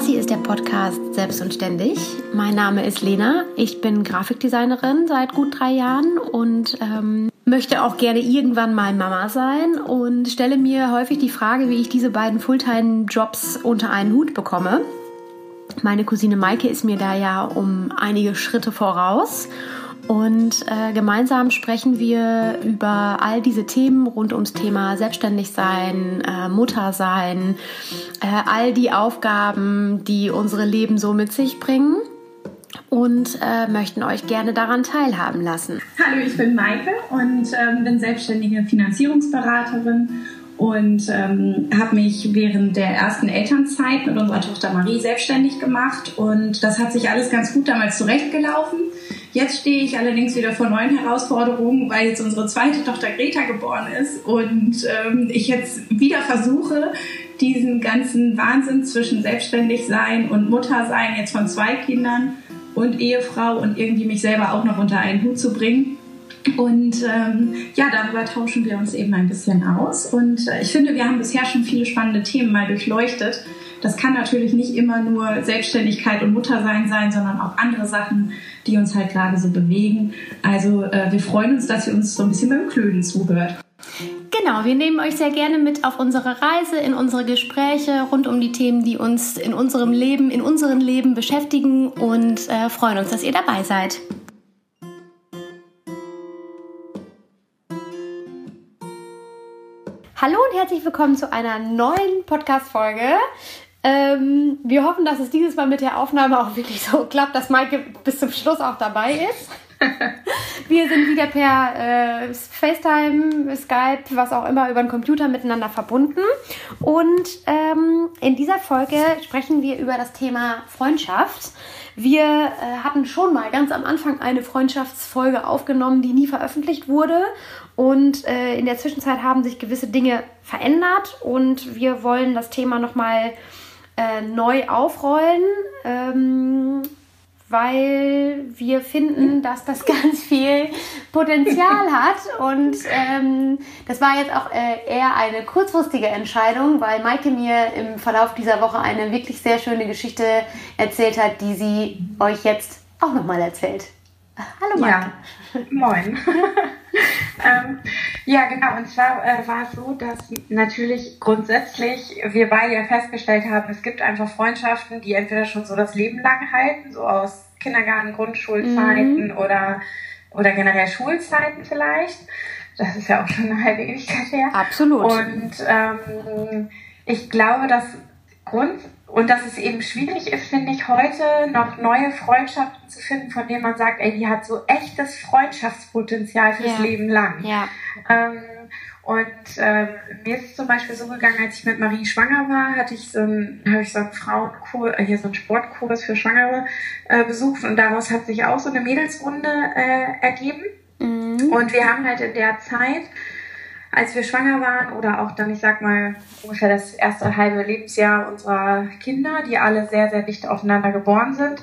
Das hier ist der Podcast Selbst und Ständig. Mein Name ist Lena. Ich bin Grafikdesignerin seit gut drei Jahren und ähm, möchte auch gerne irgendwann mal Mama sein und stelle mir häufig die Frage, wie ich diese beiden Fulltime-Jobs unter einen Hut bekomme. Meine Cousine Maike ist mir da ja um einige Schritte voraus und äh, gemeinsam sprechen wir über all diese Themen rund ums Thema Selbstständigsein, äh, Muttersein, äh, all die Aufgaben, die unsere Leben so mit sich bringen und äh, möchten euch gerne daran teilhaben lassen. Hallo, ich bin Maike und ähm, bin selbstständige Finanzierungsberaterin und ähm, habe mich während der ersten Elternzeit mit unserer Tochter Marie selbstständig gemacht und das hat sich alles ganz gut damals zurechtgelaufen. Jetzt stehe ich allerdings wieder vor neuen Herausforderungen, weil jetzt unsere zweite Tochter Greta geboren ist und ähm, ich jetzt wieder versuche, diesen ganzen Wahnsinn zwischen selbstständig sein und Mutter sein jetzt von zwei Kindern und Ehefrau und irgendwie mich selber auch noch unter einen Hut zu bringen. Und ähm, ja, darüber tauschen wir uns eben ein bisschen aus. Und äh, ich finde, wir haben bisher schon viele spannende Themen mal durchleuchtet. Das kann natürlich nicht immer nur Selbstständigkeit und Muttersein sein, sondern auch andere Sachen, die uns halt gerade so bewegen. Also äh, wir freuen uns, dass ihr uns so ein bisschen beim Klöden zuhört. Genau, wir nehmen euch sehr gerne mit auf unsere Reise, in unsere Gespräche rund um die Themen, die uns in unserem Leben, in unserem Leben beschäftigen und äh, freuen uns, dass ihr dabei seid. Hallo und herzlich willkommen zu einer neuen Podcast-Folge. Ähm, wir hoffen, dass es dieses Mal mit der Aufnahme auch wirklich so klappt, dass Maike bis zum Schluss auch dabei ist. wir sind wieder per äh, FaceTime, Skype, was auch immer, über den Computer miteinander verbunden. Und ähm, in dieser Folge sprechen wir über das Thema Freundschaft. Wir äh, hatten schon mal ganz am Anfang eine Freundschaftsfolge aufgenommen, die nie veröffentlicht wurde. Und äh, in der Zwischenzeit haben sich gewisse Dinge verändert und wir wollen das Thema nochmal äh, neu aufrollen, ähm, weil wir finden, dass das ganz viel Potenzial hat. Und ähm, das war jetzt auch äh, eher eine kurzfristige Entscheidung, weil Maike mir im Verlauf dieser Woche eine wirklich sehr schöne Geschichte erzählt hat, die sie euch jetzt auch nochmal erzählt. Hallo Maike. Ja, moin. ähm, ja, genau. Und zwar äh, war es so, dass natürlich grundsätzlich wir beide ja festgestellt haben, es gibt einfach Freundschaften, die entweder schon so das Leben lang halten, so aus Kindergarten, Grundschulzeiten mhm. oder, oder generell Schulzeiten vielleicht. Das ist ja auch schon eine halbe Ewigkeit her. Absolut. Und ähm, ich glaube, dass Grund und dass es eben schwierig ist, finde ich, heute noch neue Freundschaften zu finden, von denen man sagt, ey, die hat so echtes Freundschaftspotenzial fürs ja. Leben lang. Ja. Ähm, und ähm, mir ist es zum Beispiel so gegangen, als ich mit Marie schwanger war, hatte ich so ein, habe ich so einen Frauenkurs, äh, hier so einen Sportkurs für Schwangere äh, besucht und daraus hat sich auch so eine Mädelsrunde äh, ergeben. Mhm. Und wir haben halt in der Zeit als wir schwanger waren oder auch dann, ich sag mal, ungefähr das erste halbe Lebensjahr unserer Kinder, die alle sehr, sehr dicht aufeinander geboren sind,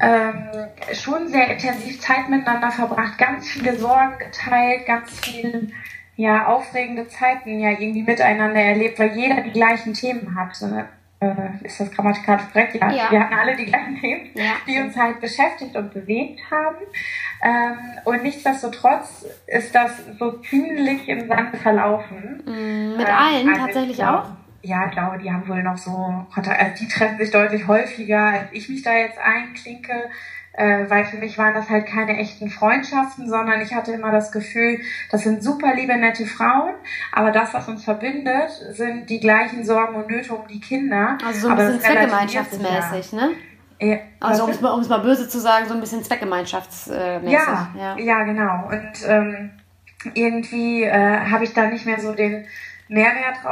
ähm, schon sehr intensiv Zeit miteinander verbracht, ganz viele Sorgen geteilt, ganz viele ja, aufregende Zeiten ja irgendwie miteinander erlebt, weil jeder die gleichen Themen hatte. Äh, ist das grammatikalisch korrekt? Ja. ja. Wir hatten alle die gleichen Themen, ja. die uns halt beschäftigt und bewegt haben. Ähm, und nichtsdestotrotz ist das so ziemlich im Sand verlaufen. Mm, mit ähm, allen also tatsächlich glaub, auch? Ja, ich glaube, die haben wohl noch so. Also die treffen sich deutlich häufiger, als ich mich da jetzt einklinke. Äh, weil für mich waren das halt keine echten Freundschaften, sondern ich hatte immer das Gefühl, das sind super liebe, nette Frauen, aber das, was uns verbindet, sind die gleichen Sorgen und Nöte um die Kinder. Also so ein bisschen zweckgemeinschaftsmäßig, ne? Ja, also um es, mal, mal böse zu sagen, so ein bisschen zweckgemeinschaftsmäßig. Ja, ja, ja, genau. Und ähm, irgendwie äh, habe ich da nicht mehr so den Mehrwert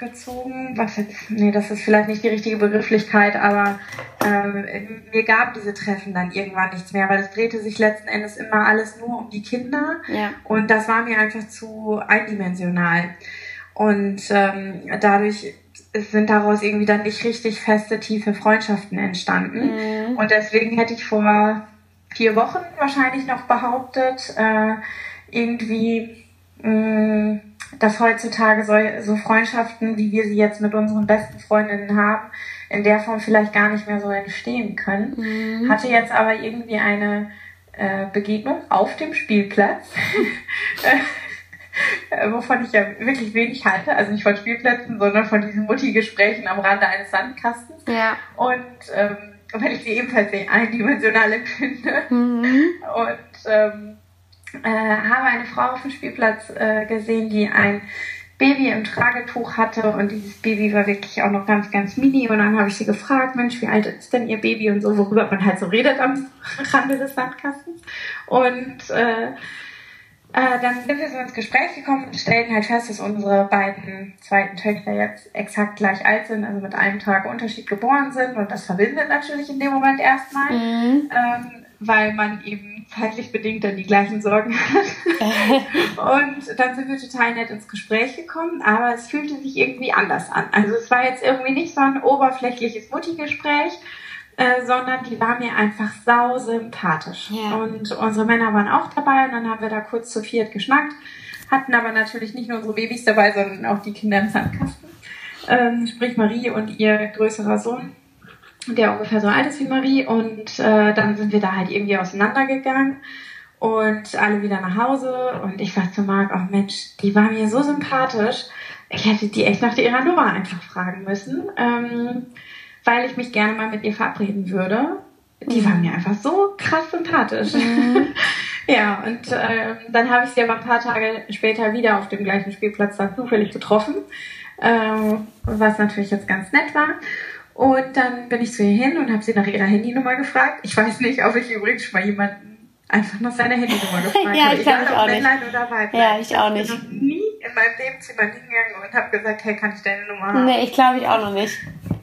rausgezogen. Was jetzt, nee, das ist vielleicht nicht die richtige Begrifflichkeit, aber ähm, mir gab diese Treffen dann irgendwann nichts mehr, weil es drehte sich letzten Endes immer alles nur um die Kinder. Ja. Und das war mir einfach zu eindimensional. Und ähm, dadurch sind daraus irgendwie dann nicht richtig feste, tiefe Freundschaften entstanden. Mhm. Und deswegen hätte ich vor vier Wochen wahrscheinlich noch behauptet, äh, irgendwie, mh, mm, dass heutzutage so, so Freundschaften, wie wir sie jetzt mit unseren besten Freundinnen haben, in der Form vielleicht gar nicht mehr so entstehen können. Mhm. Hatte jetzt aber irgendwie eine äh, Begegnung auf dem Spielplatz. Wovon ich ja wirklich wenig halte, also nicht von Spielplätzen, sondern von diesen Mutti-Gesprächen am Rande eines Sandkastens. Ja. Und ähm, weil ich sie ebenfalls sehr eindimensional empfinde. Mhm. Und ähm, äh, habe eine Frau auf dem Spielplatz äh, gesehen, die ein Baby im Tragetuch hatte und dieses Baby war wirklich auch noch ganz, ganz mini. Und dann habe ich sie gefragt, Mensch, wie alt ist denn ihr Baby und so, worüber man halt so redet am Rande des Sandkastens. Und äh, äh, dann sind wir so ins Gespräch gekommen und stellten halt fest, dass unsere beiden zweiten Töchter jetzt exakt gleich alt sind, also mit einem Tag Unterschied geboren sind. Und das verbindet natürlich in dem Moment erstmal, mhm. ähm, weil man eben zeitlich bedingt dann die gleichen Sorgen hat. und dann sind wir total nett ins Gespräch gekommen, aber es fühlte sich irgendwie anders an. Also es war jetzt irgendwie nicht so ein oberflächliches Mutti-Gespräch, äh, sondern die war mir einfach sau sympathisch. Ja. Und unsere Männer waren auch dabei und dann haben wir da kurz zu viert geschnackt, hatten aber natürlich nicht nur unsere Babys dabei, sondern auch die Kinder im Sandkasten. Ähm, sprich Marie und ihr größerer Sohn, der ungefähr so alt ist wie Marie. Und äh, dann sind wir da halt irgendwie auseinandergegangen und alle wieder nach Hause. Und ich sagte zu Marc, oh Mensch, die war mir so sympathisch. Ich hätte die echt nach ihrer Nummer einfach fragen müssen. Ähm, weil ich mich gerne mal mit ihr verabreden würde. Die mhm. war mir einfach so krass sympathisch. Mhm. ja, und äh, dann habe ich sie aber ein paar Tage später wieder auf dem gleichen Spielplatz dann zufällig getroffen, äh, was natürlich jetzt ganz nett war. Und dann bin ich zu ihr hin und habe sie nach ihrer Handynummer gefragt. Ich weiß nicht, ob ich übrigens schon mal jemanden einfach nach seiner Handynummer gefragt ja, habe. Egal ich ob Männlein oder Weiblein. Ja, ich auch nicht. Ich bin noch nie in meinem Leben zu jemandem hingegangen und habe gesagt, hey, kann ich deine Nummer haben? Nee, ich glaube ich auch noch nicht.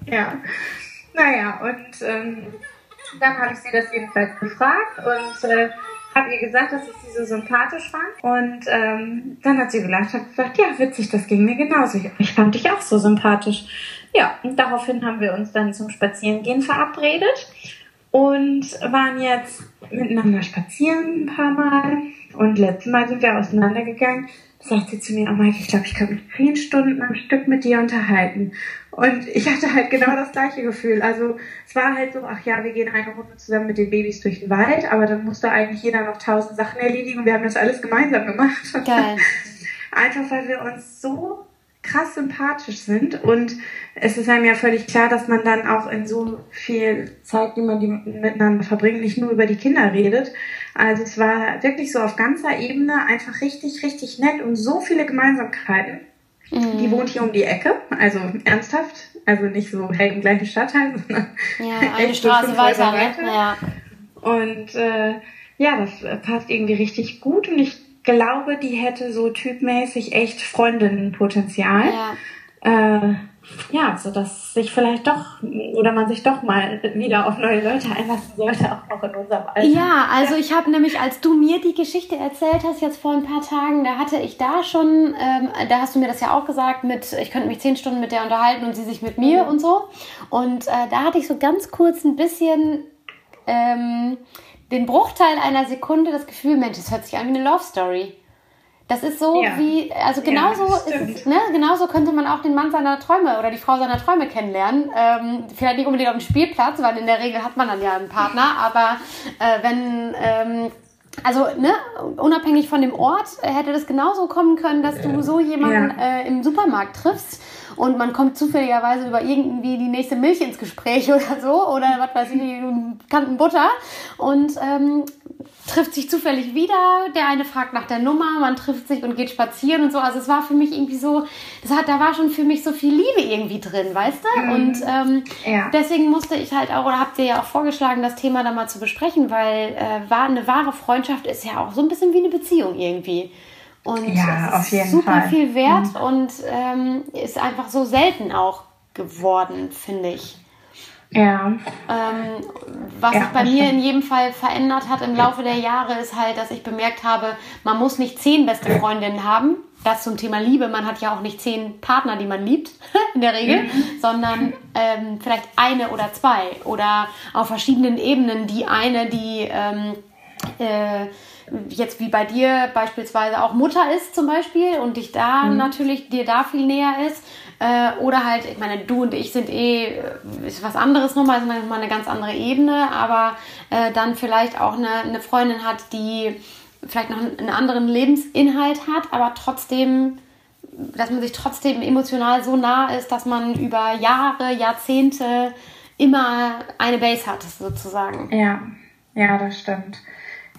Ja. Naja, und ähm, dann habe ich sie das jedenfalls gefragt und äh, habe ihr gesagt, dass ich sie so sympathisch fand. Und ähm, dann hat sie gelacht und gesagt, ja, witzig, das ging mir genauso. Ich fand dich auch so sympathisch. Ja, und daraufhin haben wir uns dann zum Spazierengehen verabredet und waren jetzt miteinander spazieren ein paar Mal. Und letztes Mal sind wir auseinandergegangen. Da sagt sie zu mir, oh Mike, ich glaube, ich könnte mich zehn Stunden am Stück mit dir unterhalten. Und ich hatte halt genau das gleiche Gefühl. Also es war halt so, ach ja, wir gehen eine Runde zusammen mit den Babys durch den Wald, aber dann musste eigentlich jeder noch tausend Sachen erledigen und wir haben das alles gemeinsam gemacht. Geil. Einfach weil wir uns so krass sympathisch sind und es ist einem ja völlig klar, dass man dann auch in so viel Zeit, die man die miteinander verbringt, nicht nur über die Kinder redet. Also es war wirklich so auf ganzer Ebene einfach richtig, richtig nett und so viele Gemeinsamkeiten. Mhm. Die wohnt hier um die Ecke, also ernsthaft, also nicht so hey, im gleichen Stadtteil, sondern ja, eine Straße weiter. weiter. Ja. Und äh, ja, das passt irgendwie richtig gut und ich glaube, die hätte so typmäßig echt Freundinnenpotenzial. Ja. Äh, ja, so dass sich vielleicht doch oder man sich doch mal wieder auf neue Leute einlassen sollte, auch in unserem Alter. Ja, also ich habe nämlich, als du mir die Geschichte erzählt hast, jetzt vor ein paar Tagen, da hatte ich da schon, ähm, da hast du mir das ja auch gesagt, mit, ich könnte mich zehn Stunden mit der unterhalten und sie sich mit mir mhm. und so. Und äh, da hatte ich so ganz kurz ein bisschen ähm, den Bruchteil einer Sekunde das Gefühl, Mensch, das hört sich an wie eine Love Story. Das ist so ja. wie, also genauso ja, ist ne, genauso könnte man auch den Mann seiner Träume oder die Frau seiner Träume kennenlernen. Ähm, vielleicht nicht unbedingt auf dem Spielplatz, weil in der Regel hat man dann ja einen Partner, aber äh, wenn ähm, also ne, unabhängig von dem Ort hätte das genauso kommen können, dass du so jemanden ja. äh, im Supermarkt triffst und man kommt zufälligerweise über irgendwie die nächste Milch ins Gespräch oder so oder was weiß ich, Kanten Butter und ähm, trifft sich zufällig wieder. Der eine fragt nach der Nummer, man trifft sich und geht spazieren und so. Also es war für mich irgendwie so, das hat, da war schon für mich so viel Liebe irgendwie drin, weißt du? Mhm. Und ähm, ja. deswegen musste ich halt auch, oder habt ihr ja auch vorgeschlagen, das Thema da mal zu besprechen, weil äh, war eine wahre Freundschaft ist ja auch so ein bisschen wie eine Beziehung irgendwie. Und ja, auf jeden super Fall. viel wert mhm. und ähm, ist einfach so selten auch geworden, finde ich. Ja. Ähm, was ja, sich bei mir in jedem Fall verändert hat im Laufe der Jahre, ist halt, dass ich bemerkt habe, man muss nicht zehn beste Freundinnen haben. Das zum Thema Liebe. Man hat ja auch nicht zehn Partner, die man liebt, in der Regel, mhm. sondern ähm, vielleicht eine oder zwei oder auf verschiedenen Ebenen die eine, die ähm, äh, jetzt wie bei dir beispielsweise auch Mutter ist zum Beispiel und dich da mhm. natürlich dir da viel näher ist. Äh, oder halt, ich meine, du und ich sind eh, äh, ist was anderes nochmal, ist nochmal eine ganz andere Ebene, aber äh, dann vielleicht auch eine, eine Freundin hat, die vielleicht noch einen anderen Lebensinhalt hat, aber trotzdem, dass man sich trotzdem emotional so nah ist, dass man über Jahre, Jahrzehnte immer eine Base hat, sozusagen. Ja, ja, das stimmt.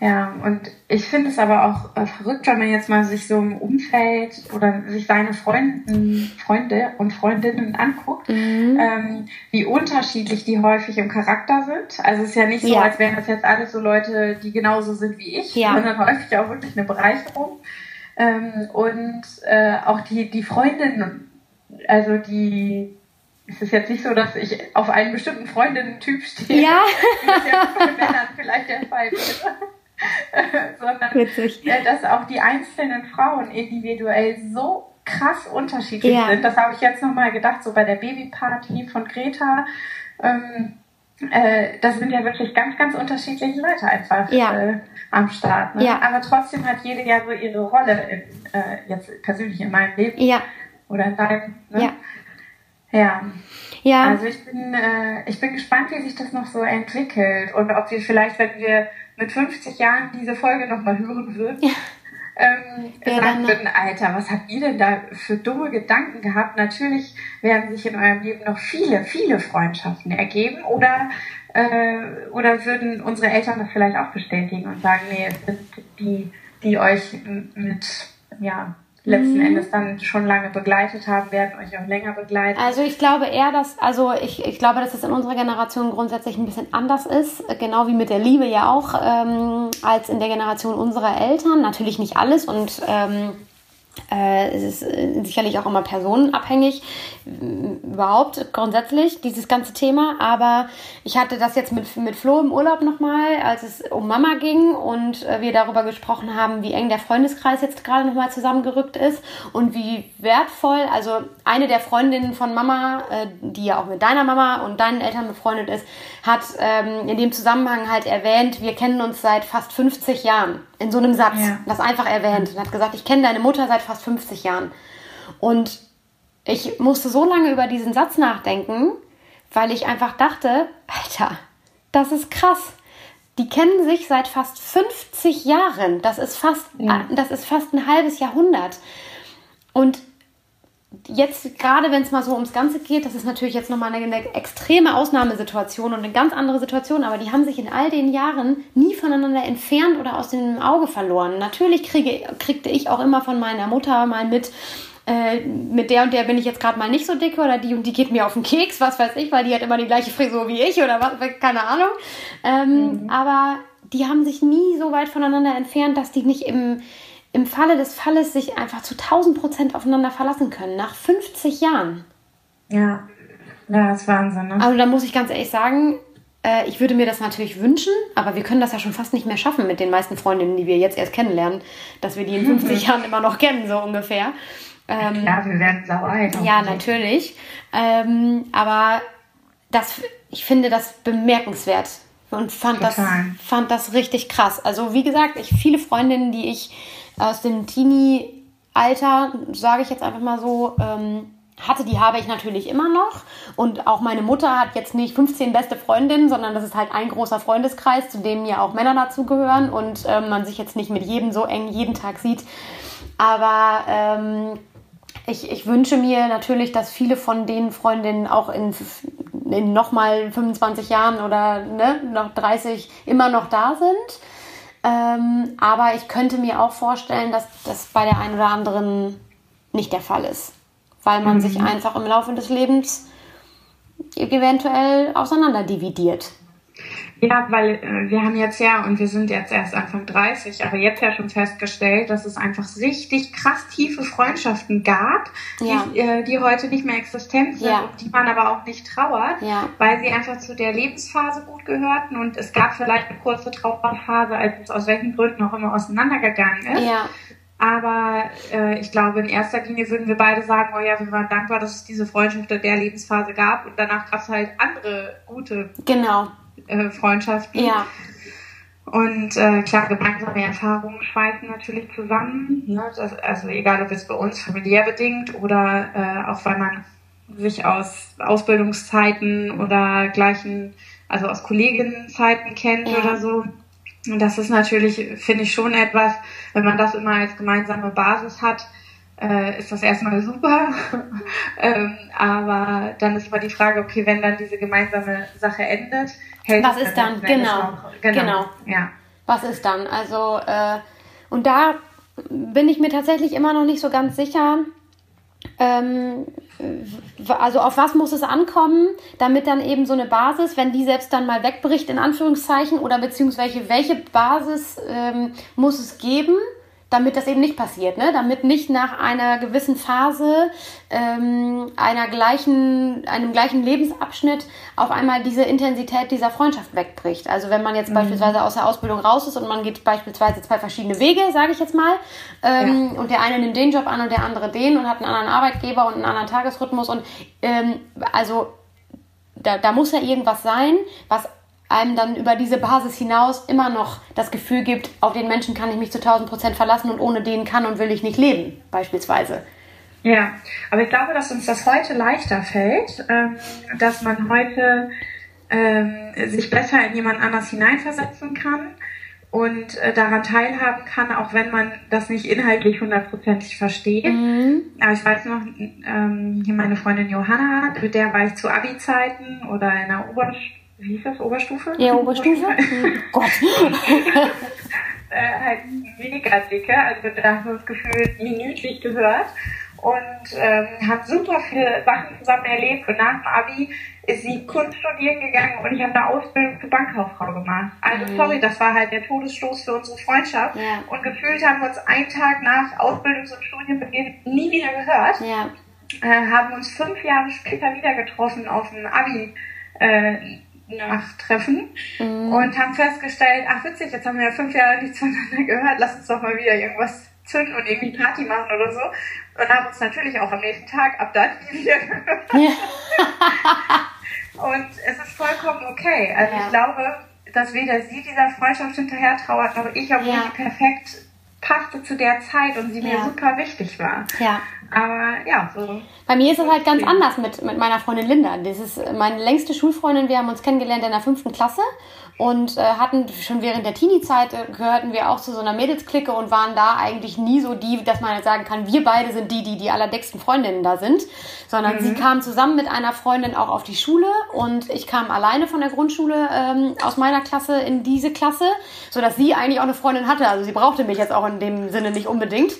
Ja, und ich finde es aber auch äh, verrückt, wenn man jetzt mal sich so im Umfeld oder sich seine Freunden, Freunde und Freundinnen anguckt, mhm. ähm, wie unterschiedlich die häufig im Charakter sind. Also es ist ja nicht so, ja. als wären das jetzt alles so Leute, die genauso sind wie ich, ja. sondern häufig auch wirklich eine Bereicherung. Ähm, und äh, auch die, die Freundinnen, also die es ist jetzt nicht so, dass ich auf einen bestimmten Freundinnen-Typ stehe, ja. wie das ja bei Männern vielleicht der Fall wäre. sondern Witzig. dass auch die einzelnen Frauen individuell so krass unterschiedlich ja. sind. Das habe ich jetzt nochmal gedacht, so bei der Babyparty von Greta. Ähm, äh, das sind ja wirklich ganz, ganz unterschiedliche Leute einfach ja. äh, am Start. Ne? Ja. Aber trotzdem hat jede ja so ihre Rolle in, äh, jetzt persönlich in meinem Leben. Ja. Oder in deinem. Ne? Ja. Ja. Ja. Also ich bin, äh, ich bin gespannt, wie sich das noch so entwickelt und ob wir vielleicht, wenn wir mit 50 Jahren diese Folge nochmal hören würden, ja. ähm, ja, sagen würden, Alter, was habt ihr denn da für dumme Gedanken gehabt? Natürlich werden sich in eurem Leben noch viele, viele Freundschaften ergeben oder äh, oder würden unsere Eltern das vielleicht auch bestätigen und sagen, nee, es sind die, die euch mit ja, letzten mhm. Endes dann schon lange begleitet haben, werden euch auch länger begleiten. Also ich glaube eher, dass, also ich, ich glaube, dass es in unserer Generation grundsätzlich ein bisschen anders ist, genau wie mit der Liebe ja auch, ähm, als in der Generation unserer Eltern. Natürlich nicht alles und ähm, äh, es ist äh, sicherlich auch immer personenabhängig, überhaupt grundsätzlich, dieses ganze Thema. Aber ich hatte das jetzt mit, mit Flo im Urlaub nochmal, als es um Mama ging und äh, wir darüber gesprochen haben, wie eng der Freundeskreis jetzt gerade nochmal zusammengerückt ist und wie wertvoll, also eine der Freundinnen von Mama, die ja auch mit deiner Mama und deinen Eltern befreundet ist, hat ähm, in dem Zusammenhang halt erwähnt, wir kennen uns seit fast 50 Jahren. In so einem Satz, ja. das einfach erwähnt. Und hat gesagt, ich kenne deine Mutter seit fast 50 Jahren. Und ich musste so lange über diesen Satz nachdenken, weil ich einfach dachte, Alter, das ist krass. Die kennen sich seit fast 50 Jahren. Das ist fast, ja. das ist fast ein halbes Jahrhundert. Und jetzt gerade, wenn es mal so ums Ganze geht, das ist natürlich jetzt nochmal eine, eine extreme Ausnahmesituation und eine ganz andere Situation, aber die haben sich in all den Jahren nie voneinander entfernt oder aus dem Auge verloren. Natürlich kriege, kriegte ich auch immer von meiner Mutter mal mit, äh, mit der und der bin ich jetzt gerade mal nicht so dicke oder die und die geht mir auf den Keks, was weiß ich, weil die hat immer die gleiche Frisur wie ich oder was, keine Ahnung. Ähm, mhm. Aber die haben sich nie so weit voneinander entfernt, dass die nicht im im Falle des Falles sich einfach zu 1000 Prozent aufeinander verlassen können, nach 50 Jahren. Ja, ja, das ist Wahnsinn. Ne? Also da muss ich ganz ehrlich sagen, äh, ich würde mir das natürlich wünschen, aber wir können das ja schon fast nicht mehr schaffen mit den meisten Freundinnen, die wir jetzt erst kennenlernen, dass wir die in 50 Jahren immer noch kennen, so ungefähr. Ähm, ja, wir werden sauer. Ja, natürlich. Ähm, aber das, ich finde das bemerkenswert und fand das, fand das richtig krass. Also wie gesagt, ich viele Freundinnen, die ich aus dem Teenie-Alter, sage ich jetzt einfach mal so, ähm, hatte, die habe ich natürlich immer noch. Und auch meine Mutter hat jetzt nicht 15 beste Freundinnen, sondern das ist halt ein großer Freundeskreis, zu dem ja auch Männer dazugehören und ähm, man sich jetzt nicht mit jedem so eng jeden Tag sieht. Aber ähm, ich, ich wünsche mir natürlich, dass viele von den Freundinnen auch in, in nochmal 25 Jahren oder ne, noch 30 immer noch da sind. Ähm, aber ich könnte mir auch vorstellen, dass das bei der einen oder anderen nicht der Fall ist, weil man mhm. sich einfach im Laufe des Lebens eventuell auseinanderdividiert. Ja, weil äh, wir haben jetzt ja, und wir sind jetzt erst Anfang 30, aber jetzt ja schon festgestellt, dass es einfach richtig krass tiefe Freundschaften gab, ja. die, äh, die heute nicht mehr existent sind ja. die man aber auch nicht trauert, ja. weil sie einfach zu der Lebensphase gut gehörten und es gab vielleicht eine kurze Trauerphase, als es aus welchen Gründen auch immer auseinandergegangen ist. Ja. Aber äh, ich glaube, in erster Linie würden wir beide sagen, oh ja, wir waren dankbar, dass es diese Freundschaft in der Lebensphase gab und danach gab es halt andere gute genau äh, Freundschaften. Ja. Und äh, klar, gemeinsame Erfahrungen schweißen natürlich zusammen. Ne? Das, also egal, ob es bei uns familiär bedingt oder äh, auch weil man sich aus Ausbildungszeiten oder gleichen, also aus Kolleginnenzeiten kennt ja. oder so. Und das ist natürlich, finde ich, schon etwas, wenn man das immer als gemeinsame Basis hat, äh, ist das erstmal super. ähm, aber dann ist immer die Frage, okay, wenn dann diese gemeinsame Sache endet, hält Was ist dann? Genau. genau. genau. Ja. Was ist dann? Also, äh, und da bin ich mir tatsächlich immer noch nicht so ganz sicher, ähm, also auf was muss es ankommen, damit dann eben so eine Basis, wenn die selbst dann mal wegbricht, in Anführungszeichen, oder beziehungsweise welche Basis ähm, muss es geben, damit das eben nicht passiert, ne? damit nicht nach einer gewissen Phase ähm, einer gleichen, einem gleichen Lebensabschnitt auf einmal diese Intensität dieser Freundschaft wegbricht. Also wenn man jetzt mhm. beispielsweise aus der Ausbildung raus ist und man geht beispielsweise zwei verschiedene Wege, sage ich jetzt mal, ähm, ja. und der eine nimmt den Job an und der andere den und hat einen anderen Arbeitgeber und einen anderen Tagesrhythmus und ähm, also da, da muss ja irgendwas sein, was einem dann über diese Basis hinaus immer noch das Gefühl gibt, auf den Menschen kann ich mich zu 1000 Prozent verlassen und ohne den kann und will ich nicht leben, beispielsweise. Ja, aber ich glaube, dass uns das heute leichter fällt, ähm, dass man heute ähm, sich besser in jemand anders hineinversetzen kann und äh, daran teilhaben kann, auch wenn man das nicht inhaltlich hundertprozentig versteht. Mhm. Aber ich weiß noch, ähm, hier meine Freundin Johanna, mit der war ich zu Abi-Zeiten oder in der Oberstufe wie hieß das, Oberstufe? Ja, Oberstufe. oh Gott. äh, halt weniger dicke, also da haben wir das Gefühl minütlich gehört und ähm, haben super viele Sachen zusammen erlebt und nach dem Abi ist sie Kunst studieren gegangen und ich habe eine Ausbildung zur Bankkauffrau gemacht. Also mhm. sorry, das war halt der Todesstoß für unsere Freundschaft ja. und gefühlt haben wir uns einen Tag nach Ausbildungs- und Studienbeginn nie wieder gehört. Ja. Äh, haben uns fünf Jahre später wieder getroffen auf dem Abi. Äh, Nachtreffen mhm. und haben festgestellt, ach witzig, jetzt haben wir ja fünf Jahre nichts voneinander gehört, lass uns doch mal wieder irgendwas zünden und irgendwie Party machen oder so. Und haben uns natürlich auch am nächsten Tag ab dann wieder gehört. Ja. und es ist vollkommen okay. Also ja. ich glaube, dass weder sie dieser Freundschaft hinterher trauert, noch ich, obwohl ja. die perfekt passte zu der Zeit und sie mir super wichtig war. Ja. Aber ja, so. Bei mir ist es halt ganz anders mit, mit meiner Freundin Linda. Das ist meine längste Schulfreundin. Wir haben uns kennengelernt in der fünften Klasse und äh, hatten schon während der Teenie-Zeit äh, gehörten wir auch zu so einer Mädelsklicke und waren da eigentlich nie so die, dass man jetzt sagen kann, wir beide sind die, die die allerdicksten Freundinnen da sind, sondern mhm. sie kam zusammen mit einer Freundin auch auf die Schule und ich kam alleine von der Grundschule ähm, aus meiner Klasse in diese Klasse, so dass sie eigentlich auch eine Freundin hatte. Also sie brauchte mich jetzt auch in dem Sinne nicht unbedingt.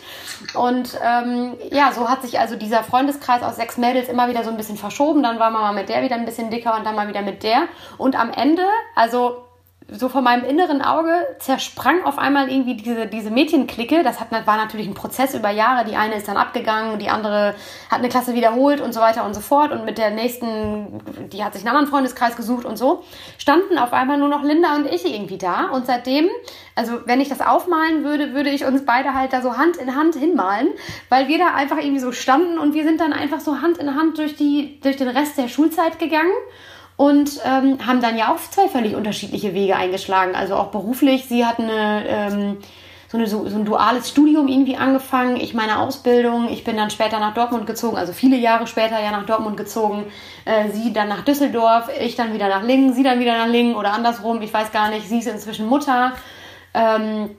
Und ähm, ja, so hat sich also dieser Freundeskreis aus sechs Mädels immer wieder so ein bisschen verschoben. Dann war man mal mit der wieder ein bisschen dicker und dann mal wieder mit der. Und am Ende, also so vor meinem inneren Auge zersprang auf einmal irgendwie diese, diese Mädchenklicke. Das hat, war natürlich ein Prozess über Jahre. Die eine ist dann abgegangen, die andere hat eine Klasse wiederholt und so weiter und so fort. Und mit der nächsten, die hat sich einen anderen Freundeskreis gesucht und so, standen auf einmal nur noch Linda und ich irgendwie da. Und seitdem, also wenn ich das aufmalen würde, würde ich uns beide halt da so Hand in Hand hinmalen, weil wir da einfach irgendwie so standen und wir sind dann einfach so Hand in Hand durch, die, durch den Rest der Schulzeit gegangen und ähm, haben dann ja auch zwei völlig unterschiedliche Wege eingeschlagen. Also auch beruflich. Sie hat eine, ähm, so, eine, so, so ein duales Studium irgendwie angefangen. Ich meine Ausbildung. Ich bin dann später nach Dortmund gezogen, also viele Jahre später ja nach Dortmund gezogen. Äh, sie dann nach Düsseldorf, ich dann wieder nach Lingen, sie dann wieder nach Lingen oder andersrum. Ich weiß gar nicht. Sie ist inzwischen Mutter. Ähm,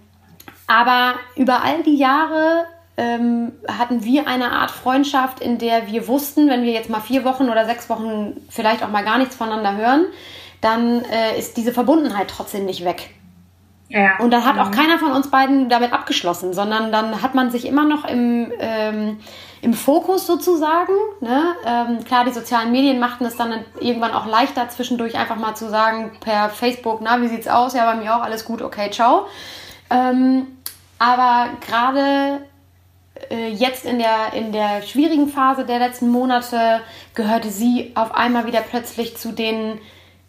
aber über all die Jahre ähm, hatten wir eine Art Freundschaft, in der wir wussten, wenn wir jetzt mal vier Wochen oder sechs Wochen vielleicht auch mal gar nichts voneinander hören, dann äh, ist diese Verbundenheit trotzdem nicht weg. Ja. Und dann hat auch mhm. keiner von uns beiden damit abgeschlossen, sondern dann hat man sich immer noch im, ähm, im Fokus sozusagen. Ne? Ähm, klar, die sozialen Medien machten es dann irgendwann auch leichter, zwischendurch einfach mal zu sagen per Facebook, na, wie sieht's aus? Ja, bei mir auch alles gut, okay, ciao. Ähm, aber gerade jetzt in der, in der schwierigen Phase der letzten Monate gehörte sie auf einmal wieder plötzlich zu den,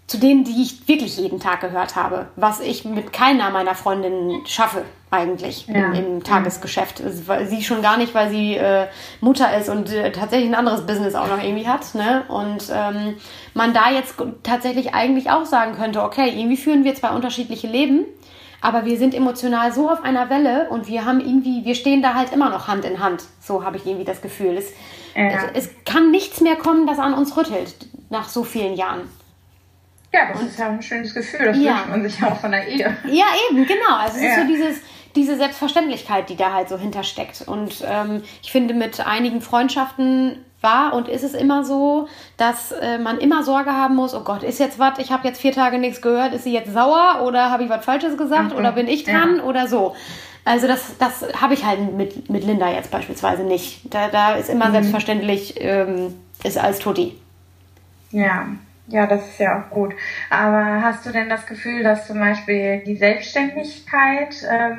zu denen, die ich wirklich jeden Tag gehört habe, was ich mit keiner meiner Freundinnen schaffe eigentlich ja. im, im, Tagesgeschäft. Sie schon gar nicht, weil sie äh, Mutter ist und äh, tatsächlich ein anderes Business auch noch irgendwie hat. Ne? Und ähm, man da jetzt tatsächlich eigentlich auch sagen könnte, okay, irgendwie führen wir zwei unterschiedliche Leben aber wir sind emotional so auf einer Welle und wir haben irgendwie, wir stehen da halt immer noch Hand in Hand. So habe ich irgendwie das Gefühl. Es, ja. es, es, kann nichts mehr kommen, das an uns rüttelt nach so vielen Jahren. Ja, das und, ist ja ein schönes Gefühl. Das ja. wünscht man sich auch von der Ehe. Ja, eben, genau. Also es ja. ist so dieses, diese Selbstverständlichkeit, die da halt so hintersteckt. Und ähm, ich finde, mit einigen Freundschaften war und ist es immer so, dass äh, man immer Sorge haben muss, oh Gott, ist jetzt was, ich habe jetzt vier Tage nichts gehört, ist sie jetzt sauer oder habe ich was Falsches gesagt okay. oder bin ich dran ja. oder so. Also das, das habe ich halt mit, mit Linda jetzt beispielsweise nicht. Da, da ist immer mhm. selbstverständlich, ähm, ist alles Tutti. Ja, ja, das ist ja auch gut. Aber hast du denn das Gefühl, dass zum Beispiel die Selbstständigkeit ähm,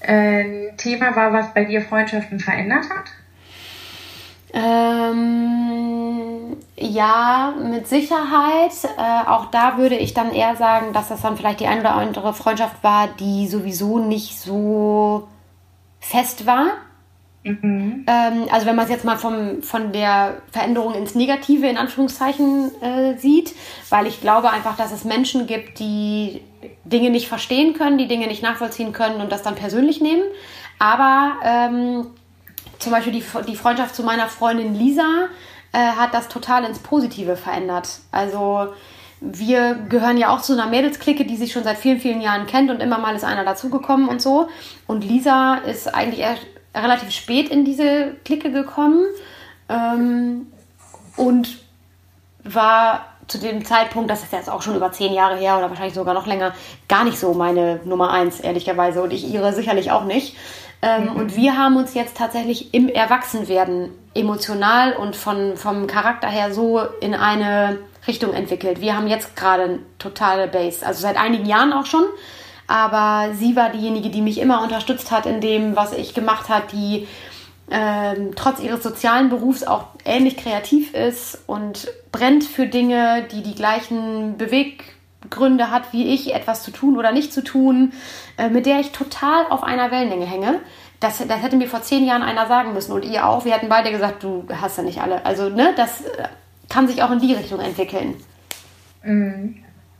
äh, ein Thema war, was bei dir Freundschaften verändert hat? Ähm, ja, mit Sicherheit. Äh, auch da würde ich dann eher sagen, dass das dann vielleicht die eine oder andere Freundschaft war, die sowieso nicht so fest war. Mhm. Ähm, also wenn man es jetzt mal vom, von der Veränderung ins Negative in Anführungszeichen äh, sieht, weil ich glaube einfach, dass es Menschen gibt, die Dinge nicht verstehen können, die Dinge nicht nachvollziehen können und das dann persönlich nehmen. Aber ähm, zum Beispiel die, die Freundschaft zu meiner Freundin Lisa äh, hat das total ins Positive verändert. Also wir gehören ja auch zu einer Mädelsklicke, die sich schon seit vielen, vielen Jahren kennt und immer mal ist einer dazugekommen und so. Und Lisa ist eigentlich erst relativ spät in diese Clique gekommen ähm, und war zu dem Zeitpunkt, das ist jetzt auch schon über zehn Jahre her oder wahrscheinlich sogar noch länger, gar nicht so meine Nummer eins, ehrlicherweise. Und ich ihre sicherlich auch nicht. Ähm, mhm. Und wir haben uns jetzt tatsächlich im Erwachsenwerden emotional und von, vom Charakter her so in eine Richtung entwickelt. Wir haben jetzt gerade eine totale Base, also seit einigen Jahren auch schon. Aber sie war diejenige, die mich immer unterstützt hat in dem, was ich gemacht habe, die ähm, trotz ihres sozialen Berufs auch ähnlich kreativ ist und brennt für Dinge, die die gleichen Beweggründe hat wie ich, etwas zu tun oder nicht zu tun, äh, mit der ich total auf einer Wellenlänge hänge. Das, das hätte mir vor zehn Jahren einer sagen müssen und ihr auch. Wir hätten beide gesagt, du hast ja nicht alle. Also, ne, das äh, kann sich auch in die Richtung entwickeln. Mhm.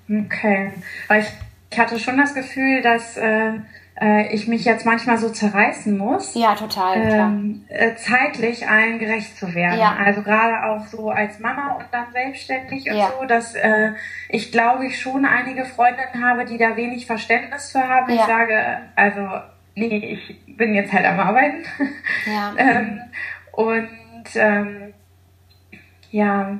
Okay. Weil ich, ich hatte schon das Gefühl, dass äh, äh, ich mich jetzt manchmal so zerreißen muss. Ja, total. Ähm, äh, zeitlich allen gerecht zu werden. Ja. Also gerade auch so als Mama und dann selbstständig und ja. so, dass äh, ich glaube ich schon einige Freundinnen habe, die da wenig Verständnis für haben. Ja. Ich sage, also nee, ich bin jetzt halt am Arbeiten. Ja. ähm, und ähm, ja,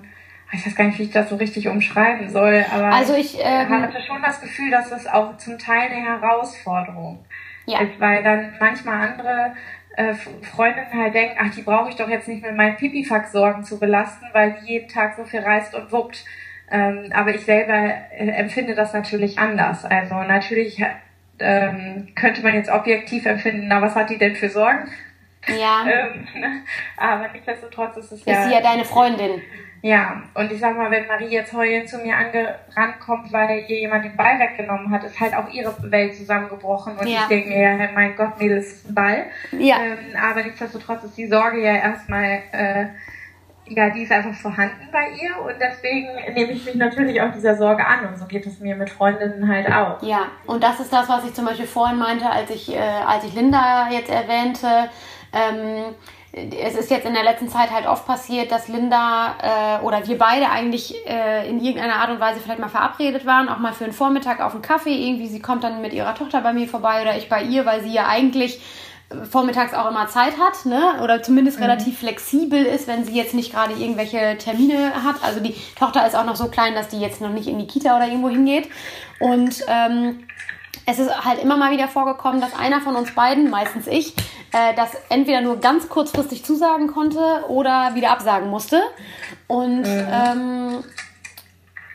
ich weiß gar nicht, wie ich das so richtig umschreiben soll, aber also ich ähm, hatte schon das Gefühl, dass das auch zum Teil eine Herausforderung ja. ist, weil dann manchmal andere äh, Freundinnen halt denken, ach, die brauche ich doch jetzt nicht mit meinen Pipifax-Sorgen zu belasten, weil die jeden Tag so viel reist und wuppt. Ähm, aber ich selber äh, empfinde das natürlich anders. Also natürlich ähm, könnte man jetzt objektiv empfinden, na, was hat die denn für Sorgen? Ja. ähm, aber nichtsdestotrotz ist es ist ja. Ist sie ja deine Freundin. Ja, und ich sag mal, wenn Marie jetzt heulend zu mir rankommt, weil ihr jemand den Ball weggenommen hat, ist halt auch ihre Welt zusammengebrochen. Und ja. ich denke mir, ja, mein Gott, Mädels, Ball. Ja. Ähm, aber nichtsdestotrotz ist die Sorge ja erstmal, äh, ja, die ist einfach vorhanden bei ihr. Und deswegen nehme ich mich natürlich auch dieser Sorge an. Und so geht es mir mit Freundinnen halt auch. Ja, und das ist das, was ich zum Beispiel vorhin meinte, als ich, äh, als ich Linda jetzt erwähnte. Ähm, es ist jetzt in der letzten Zeit halt oft passiert, dass Linda äh, oder wir beide eigentlich äh, in irgendeiner Art und Weise vielleicht mal verabredet waren, auch mal für einen Vormittag auf einen Kaffee irgendwie. Sie kommt dann mit ihrer Tochter bei mir vorbei oder ich bei ihr, weil sie ja eigentlich äh, vormittags auch immer Zeit hat, ne? Oder zumindest mhm. relativ flexibel ist, wenn sie jetzt nicht gerade irgendwelche Termine hat. Also die Tochter ist auch noch so klein, dass die jetzt noch nicht in die Kita oder irgendwo hingeht. Und ähm, es ist halt immer mal wieder vorgekommen, dass einer von uns beiden, meistens ich, äh, das entweder nur ganz kurzfristig zusagen konnte oder wieder absagen musste. Und mhm. ähm,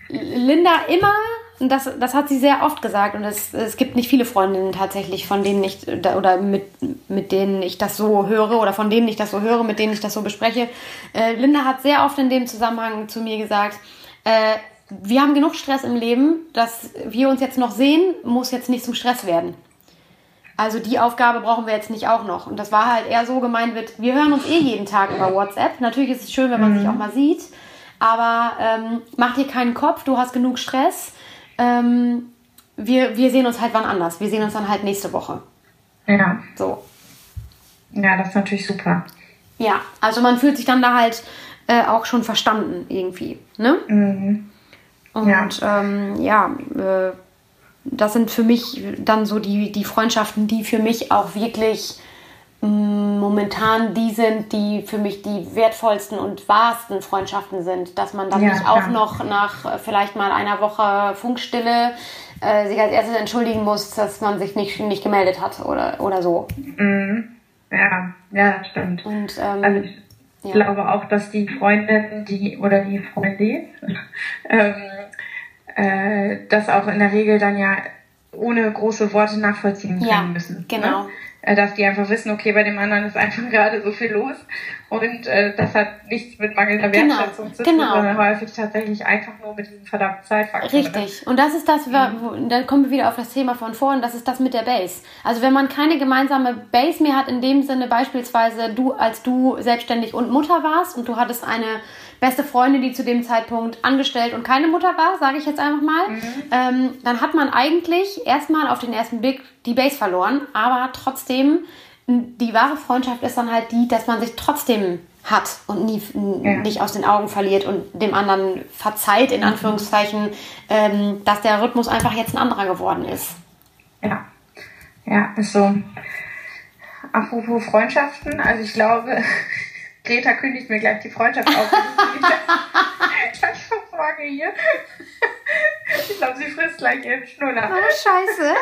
Linda immer, und das, das hat sie sehr oft gesagt, und es, es gibt nicht viele Freundinnen tatsächlich, von denen ich, oder mit, mit denen ich das so höre, oder von denen ich das so höre, mit denen ich das so bespreche. Äh, Linda hat sehr oft in dem Zusammenhang zu mir gesagt, äh, wir haben genug Stress im Leben, dass wir uns jetzt noch sehen, muss jetzt nicht zum Stress werden. Also die Aufgabe brauchen wir jetzt nicht auch noch. Und das war halt eher so gemeint wird, wir hören uns eh jeden Tag über WhatsApp. Natürlich ist es schön, wenn man mhm. sich auch mal sieht, aber ähm, mach dir keinen Kopf, du hast genug Stress. Ähm, wir, wir sehen uns halt wann anders. Wir sehen uns dann halt nächste Woche. Ja. So. Ja, das ist natürlich super. Ja, also man fühlt sich dann da halt äh, auch schon verstanden irgendwie. Ne? Mhm. Und ja, ähm, ja äh, das sind für mich dann so die, die Freundschaften, die für mich auch wirklich mh, mm, momentan die sind, die für mich die wertvollsten und wahrsten Freundschaften sind. Dass man dann Ja, nicht auch noch nach äh, vielleicht mal einer Woche Funkstille äh, sich als erstes entschuldigen muss, dass man sich nicht, nicht gemeldet hat oder, oder so. Mhm. Ja, ja, stimmt. Und ähm, Also ich ja. glaube auch, dass die Freundin, die oder die Freundin, ähm, äh, das auch in der Regel dann ja ohne große Worte nachvollziehen können Ja, müssen. genau. Ne? Äh, Dass die einfach wissen, okay, bei dem anderen ist einfach gerade so viel los und äh, das hat nichts mit mangelnder Genau, Wertschätzung zu tun, genau. sondern häufig tatsächlich einfach nur mit diesem verdammten Zeitfaktor. Ne? Richtig. Und das ist das, wo, dann kommen wir wieder auf das Thema von vorhin, das ist das mit der Base. Also wenn man keine gemeinsame Base mehr hat, in dem Sinne beispielsweise du, als du selbstständig und Mutter warst und du hattest eine beste Freundin, die zu dem Zeitpunkt angestellt und keine Mutter war, sage ich jetzt einfach mal, ähm, dann hat man eigentlich erstmal auf den ersten Blick die Base verloren, aber trotzdem, die wahre Freundschaft ist dann halt die, dass man sich trotzdem hat und nie, Ja. nicht aus den Augen verliert und dem anderen verzeiht, in Anführungszeichen, ähm, dass der Rhythmus einfach jetzt ein anderer geworden ist. Ja, ja, ist so. Apropos Freundschaften, also ich glaube, Greta kündigt mir gleich die Freundschaft auf. ich Sorge hier. Ich glaube, sie frisst gleich ihren Schnuller. Oh, scheiße.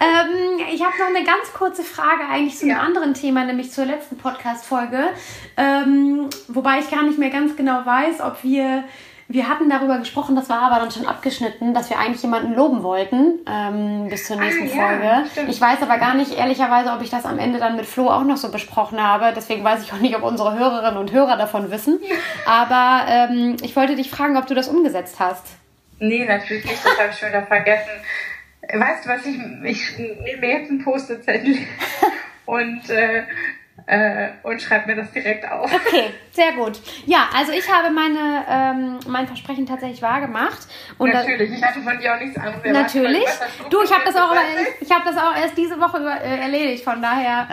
ähm, ich habe noch eine ganz kurze Frage eigentlich zu einem Ja. anderen Thema, nämlich zur letzten Podcast-Folge. Ähm, wobei ich gar nicht mehr ganz genau weiß, ob wir. Wir hatten darüber gesprochen, das war aber dann schon abgeschnitten, dass wir eigentlich jemanden loben wollten ähm, bis zur nächsten Ah, ja, Folge. stimmt. Ich weiß aber gar nicht, ehrlicherweise, ob ich das am Ende dann mit Flo auch noch so besprochen habe. Deswegen weiß ich auch nicht, ob unsere Hörerinnen und Hörer davon wissen. Aber ähm, ich wollte dich fragen, ob du das umgesetzt hast. Nee, natürlich nicht, das habe ich schon wieder vergessen. Weißt du was, ich, ich nehme mir jetzt einen Post-it-Zettel und, äh, äh, und schreibe mir das direkt auf. Okay, sehr gut. Ja, also ich habe meine, ähm, mein Versprechen tatsächlich wahr gemacht. Und da- natürlich, ich hatte von dir auch nichts anderes erwartet, Natürlich. Du, ich habe das auch, gesagt? ich, ich habe das auch erst diese Woche über, äh, erledigt. Von daher,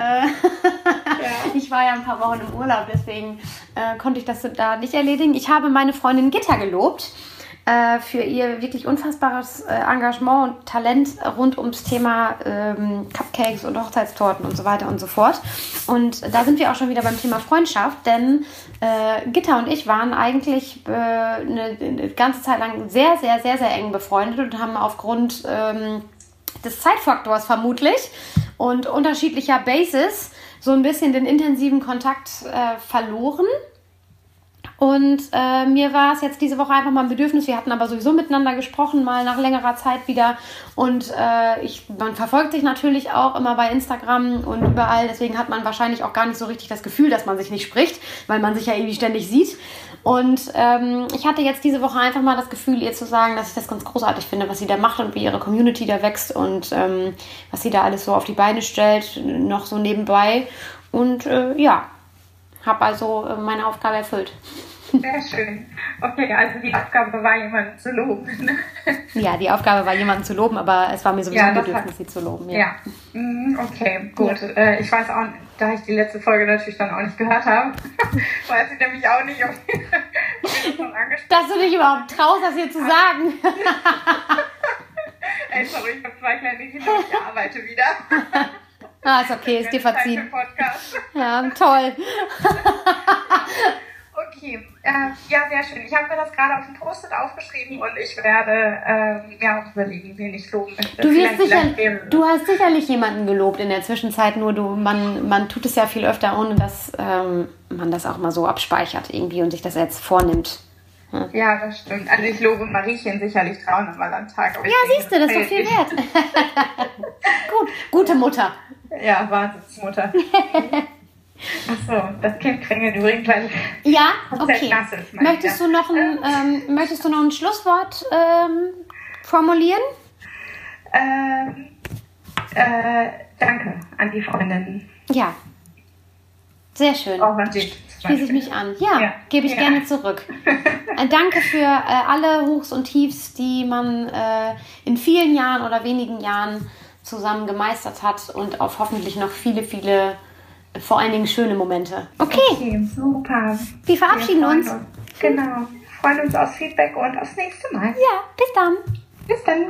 äh, ich war ja ein paar Wochen im Urlaub, deswegen äh, konnte ich das da nicht erledigen. Ich habe meine Freundin Gitta gelobt äh, für ihr wirklich unfassbares äh, Engagement und Talent rund ums Thema ähm, Cupcakes und Hochzeitstorten und so weiter und so fort. Und da sind wir auch schon wieder beim Thema Freundschaft, denn äh, Gitta und ich waren eigentlich äh, eine, eine ganze Zeit lang sehr, sehr, sehr, sehr eng befreundet und haben aufgrund ähm, des Zeitfaktors vermutlich und unterschiedlicher Bases so ein bisschen den intensiven Kontakt äh, verloren. Und äh, mir war es jetzt diese Woche einfach mal ein Bedürfnis. Wir hatten aber sowieso miteinander gesprochen, mal nach längerer Zeit wieder. Und äh, ich, man verfolgt sich natürlich auch immer bei Instagram und überall. Deswegen hat man wahrscheinlich auch gar nicht so richtig das Gefühl, dass man sich nicht spricht, weil man sich ja irgendwie ständig sieht. Und ähm, ich hatte jetzt diese Woche einfach mal das Gefühl, ihr zu sagen, dass ich das ganz großartig finde, was sie da macht und wie ihre Community da wächst und ähm, was sie da alles so auf die Beine stellt, noch so nebenbei. Und äh, ja, habe also äh, meine Aufgabe erfüllt. Sehr schön. Okay, also die Aufgabe war, jemanden zu loben. Ja, die Aufgabe war, jemanden zu loben, aber es war mir sowieso Ja, ein Bedürfnis, hat- sie zu loben. Ja. Mhm, Okay, gut. Äh, ich weiß auch, da ich die letzte Folge natürlich dann auch nicht gehört habe, weiß ich nämlich auch nicht, ob das schon angesprochen Dass du dich überhaupt traust, das hier zu sagen. Ey, sorry, ich habe zwei kleine Kinder ich arbeite wieder. ah, ist okay, ist dir verziehen. Ja, toll. Okay, äh, ja, sehr schön. Ich habe mir das gerade auf dem Post-it aufgeschrieben und ich werde ähm, mir auch überlegen, wen ich loben möchte. Du, wirst sicher, du hast sicherlich jemanden gelobt in der Zwischenzeit, nur du, man, man tut es ja viel öfter, ohne dass ähm, man das auch mal so abspeichert irgendwie und sich das jetzt vornimmt. Ja, das stimmt. Also ich lobe Mariechen sicherlich 300 Mal am Tag. Ja, siehst du, das ist doch viel wert. Gut, gute Mutter. Ja, Wahnsinnsmutter. Achso, das Kind quengelt übrigens, weil Ja, okay. nass ist, Möchtest du noch ein, ähm, möchtest du noch ein Schlusswort ähm, formulieren? ähm, äh, danke an die Freundinnen. Ja. Sehr schön. Auch an die schließe ich mich an. Ja, ja. gebe ich ja. gerne zurück. Äh, danke für äh, alle Hochs und Tiefs, die man äh, in vielen Jahren oder wenigen Jahren zusammen gemeistert hat und auf hoffentlich noch viele, viele, vor allen Dingen schöne Momente. Okay. okay super. Wir verabschieden Wir uns. uns. Genau. Freuen uns aufs Feedback und aufs nächste Mal. Ja, bis dann. Bis dann.